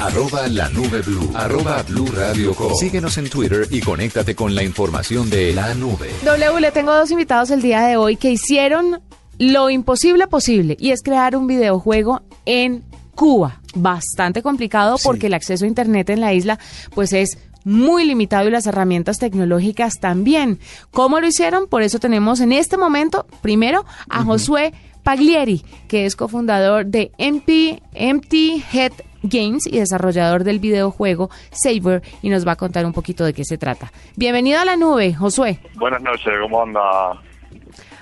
Arroba la nube blue. Arroba blue radio com. Síguenos en Twitter y conéctate con la información de la nube. W, le tengo dos invitados el día de hoy que hicieron lo imposible posible y es crear un videojuego en Cuba. Bastante complicado porque el acceso a Internet en la isla pues es muy limitado y las herramientas tecnológicas también. ¿Cómo lo hicieron? Por eso tenemos en este momento primero a Josué Paglieri, que es cofundador de MP, Empty Head Games y desarrollador del videojuego Saber y nos va a contar un poquito de qué se trata. Bienvenido a la nube, Josué. Buenas noches, ¿cómo anda?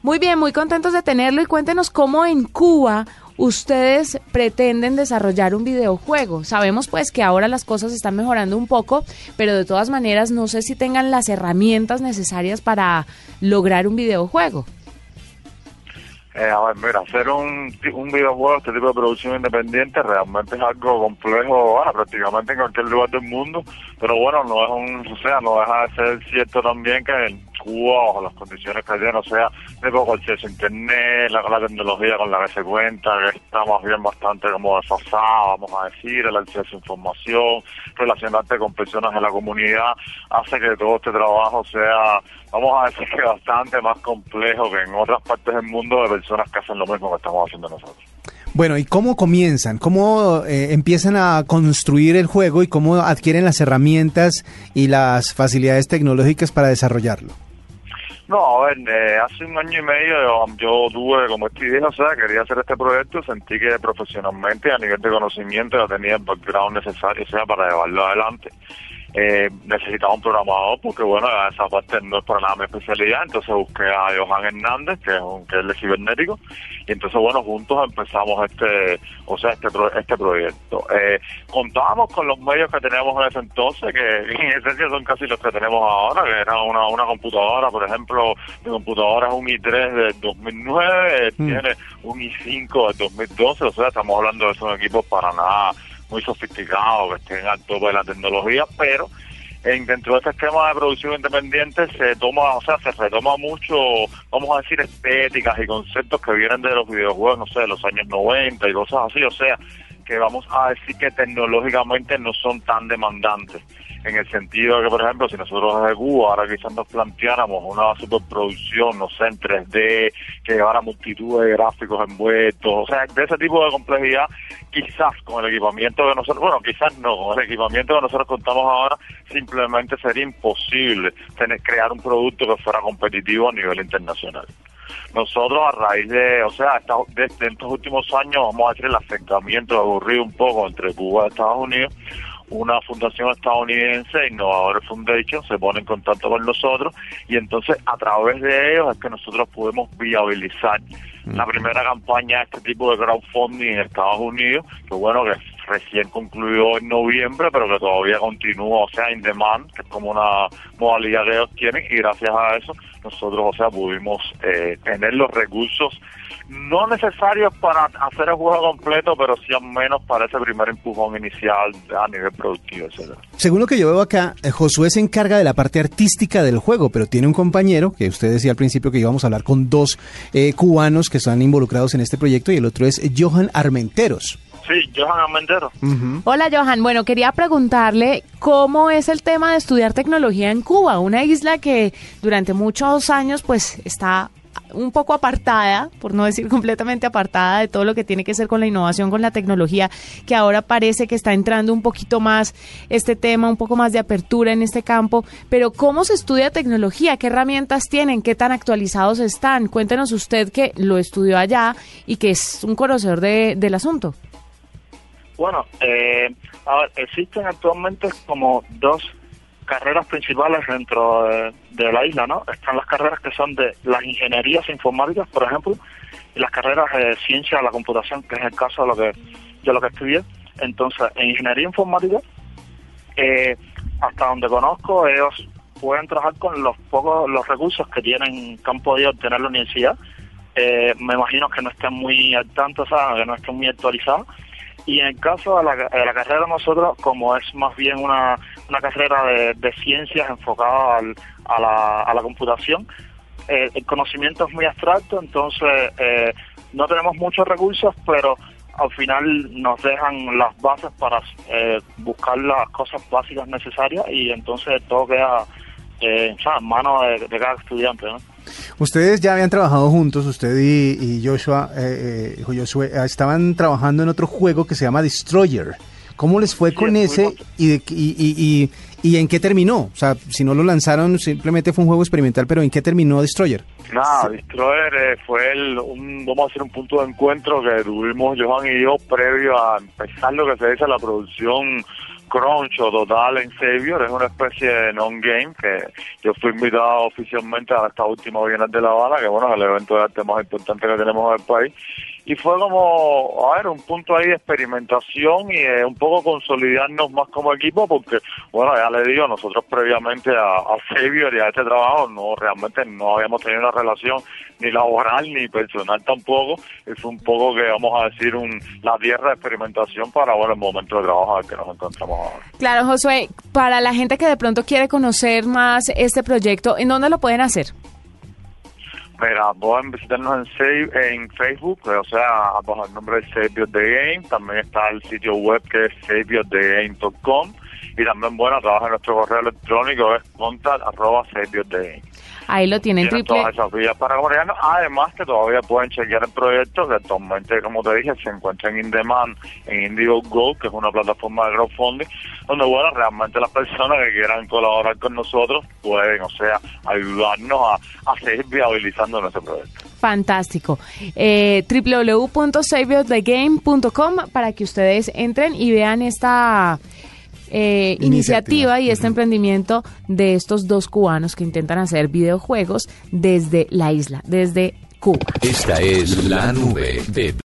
Muy bien, muy contentos de tenerlo y cuéntenos cómo en Cuba ustedes pretenden desarrollar un videojuego. Sabemos pues que ahora las cosas están mejorando un poco, pero de todas maneras no sé si tengan las herramientas necesarias para lograr un videojuego. Eh, a ver, mira, hacer un, un videojuego, este tipo de producción independiente, realmente es algo complejo, bueno, prácticamente en cualquier lugar del mundo, pero bueno, no es un, o sea, no deja de ser cierto también que en Cuba, las condiciones que hay, o sea, acceso a internet, la, la, tecnología con la que se cuenta, que estamos bien bastante como desfasados, vamos a decir, el acceso a información, relacionarte con personas de la comunidad, hace que todo este trabajo sea, vamos a decir que bastante más complejo que en otras partes del mundo de personas que hacen lo mismo que estamos haciendo nosotros. Bueno, ¿y cómo comienzan? ¿Cómo eh, empiezan a construir el juego y cómo adquieren las herramientas y las facilidades tecnológicas para desarrollarlo? No, a ver, eh, hace un año y medio yo, tuve como esta idea, o sea, quería hacer este proyecto, sentí que profesionalmente, a nivel de conocimiento, ya tenía el background necesario, o sea, para llevarlo adelante eh, necesitaba un programador porque bueno esa parte no es para nada mi especialidad entonces busqué a Johan Hernández que es un que es de cibernético y entonces bueno juntos empezamos este o sea este este proyecto eh, contábamos con los medios que teníamos en ese entonces que en esencia son casi los que tenemos ahora que era una, una computadora por ejemplo mi computadora es un i3 del 2009 mm. tiene un i5 del 2012 o sea estamos hablando de esos equipos para nada muy sofisticados, que estén al tope de la tecnología, pero en, dentro de este esquema de producción independiente se toma, o sea, se retoma mucho, vamos a decir, estéticas y conceptos que vienen de los videojuegos, no sé, de los años 90 y cosas así, o sea, que vamos a decir que tecnológicamente no son tan demandantes. En el sentido de que, por ejemplo, si nosotros desde Cuba ahora quizás nos planteáramos una superproducción, no sé, en 3D, que llevara multitud de gráficos envueltos, o sea, de ese tipo de complejidad, quizás con el equipamiento que nosotros, bueno, quizás no, con el equipamiento que nosotros contamos ahora, simplemente sería imposible tener, crear un producto que fuera competitivo a nivel internacional nosotros a raíz de, o sea, de, estos últimos años, vamos a decir, el acercamiento aburrido un poco entre Cuba y Estados Unidos, una fundación estadounidense, Innovadores Foundation, se pone en contacto con nosotros y entonces a través de ellos es que nosotros podemos viabilizar la primera campaña de este tipo de crowdfunding en Estados Unidos, que bueno, que recién concluyó en noviembre, pero que todavía continúa, o sea, in demand, que es como una modalidad que ellos tienen, y gracias a eso nosotros, o sea, pudimos eh, tener los recursos no necesarios para hacer el juego completo, pero sí al menos para ese primer empujón inicial a nivel productivo, etcétera. Según lo que yo veo acá, eh, Josué se encarga de la parte artística del juego, pero tiene un compañero, que usted decía al principio que íbamos a hablar con dos eh, cubanos que están involucrados en este proyecto, y el otro es Johan Armenteros. Sí, Johan Armenteros. Hola Johan, bueno, quería preguntarle cómo es el tema de estudiar tecnología en Cuba, una isla que durante muchos años pues está un poco apartada, por no decir completamente apartada de todo lo que tiene que ser con la innovación, con la tecnología, que ahora parece que está entrando un poquito más este tema, un poco más de apertura en este campo. Pero ¿cómo se estudia tecnología? ¿Qué herramientas tienen? ¿Qué tan actualizados están? Cuéntenos usted que lo estudió allá y que es un conocedor de, del asunto. Bueno, eh, existen actualmente como dos carreras principales dentro de, la isla, ¿no? Están las carreras que son de las ingenierías informáticas, por ejemplo, y las carreras de ciencia de la computación, que es el caso de lo que yo lo que estudié. Entonces, en ingeniería informática eh, hasta donde conozco, ellos pueden trabajar con los pocos los recursos que tienen, que han podido obtener la universidad. Eh, me imagino que no estén muy al tanto, ¿sabes? que no estén muy actualizados. Y en el caso de la, carrera nosotros, como es más bien una, una carrera de, de ciencias enfocada al, a, la, a la computación, eh, el conocimiento es muy abstracto, entonces eh, no tenemos muchos recursos, pero al final nos dejan las bases para eh, buscar las cosas básicas necesarias y entonces todo queda eh, en manos de, de, cada estudiante. ¿no? Ustedes ya habían trabajado juntos, usted y, y Joshua, eh, eh, Joshua, estaban trabajando en otro juego que se llama Destroyer. ¿Cómo les fue Sí, con ese y, de- y, y, y, y en qué terminó? O sea, si no lo lanzaron, simplemente fue un juego experimental, pero ¿en qué terminó Destroyer? Nada, Destroyer eh, fue el, un, vamos a decir, un punto de encuentro que tuvimos Johan y yo previo a empezar lo que se dice la producción Crunch o Total en Savior. Es una especie de non-game que yo fui invitado oficialmente a esta última Bienal de La Habana, que bueno, es el evento de arte más importante que tenemos en el país. Y fue como, a ver, un punto ahí de experimentación y eh, un poco consolidarnos más como equipo, porque, bueno, ya le digo, nosotros previamente a, a Savior y a este trabajo, no, realmente no habíamos tenido una relación ni laboral ni personal tampoco. Y fue un poco que, vamos a decir, un, la tierra de experimentación para, bueno, el momento de trabajo que nos encontramos ahora. Claro, Josué, para la gente que de pronto quiere conocer más este proyecto, ¿en dónde lo pueden hacer? Mira, pueden visitarnos en, Save, en Facebook, o sea, bajo el nombre de Save Your the Game. También está el sitio web que es saveyourthegame.com. Y también, bueno, trabaja en nuestro correo electrónico, es contact arroba saveyourthegame. Ahí lo tienen Tienen triple. todas esas vías para comunicarnos. Además, que todavía pueden chequear el proyecto que actualmente, como te dije, se encuentra en InDemand, en IndiegoGo, que es una plataforma de crowdfunding, donde, bueno, realmente las personas que quieran colaborar con nosotros pueden, o sea, ayudarnos a, a seguir viabilizando nuestro proyecto. Fantástico. Eh, para que ustedes entren y vean esta eh, Iniciativa. iniciativa y este emprendimiento de estos dos cubanos que intentan hacer videojuegos desde la isla, desde Cuba. Esta es la nube de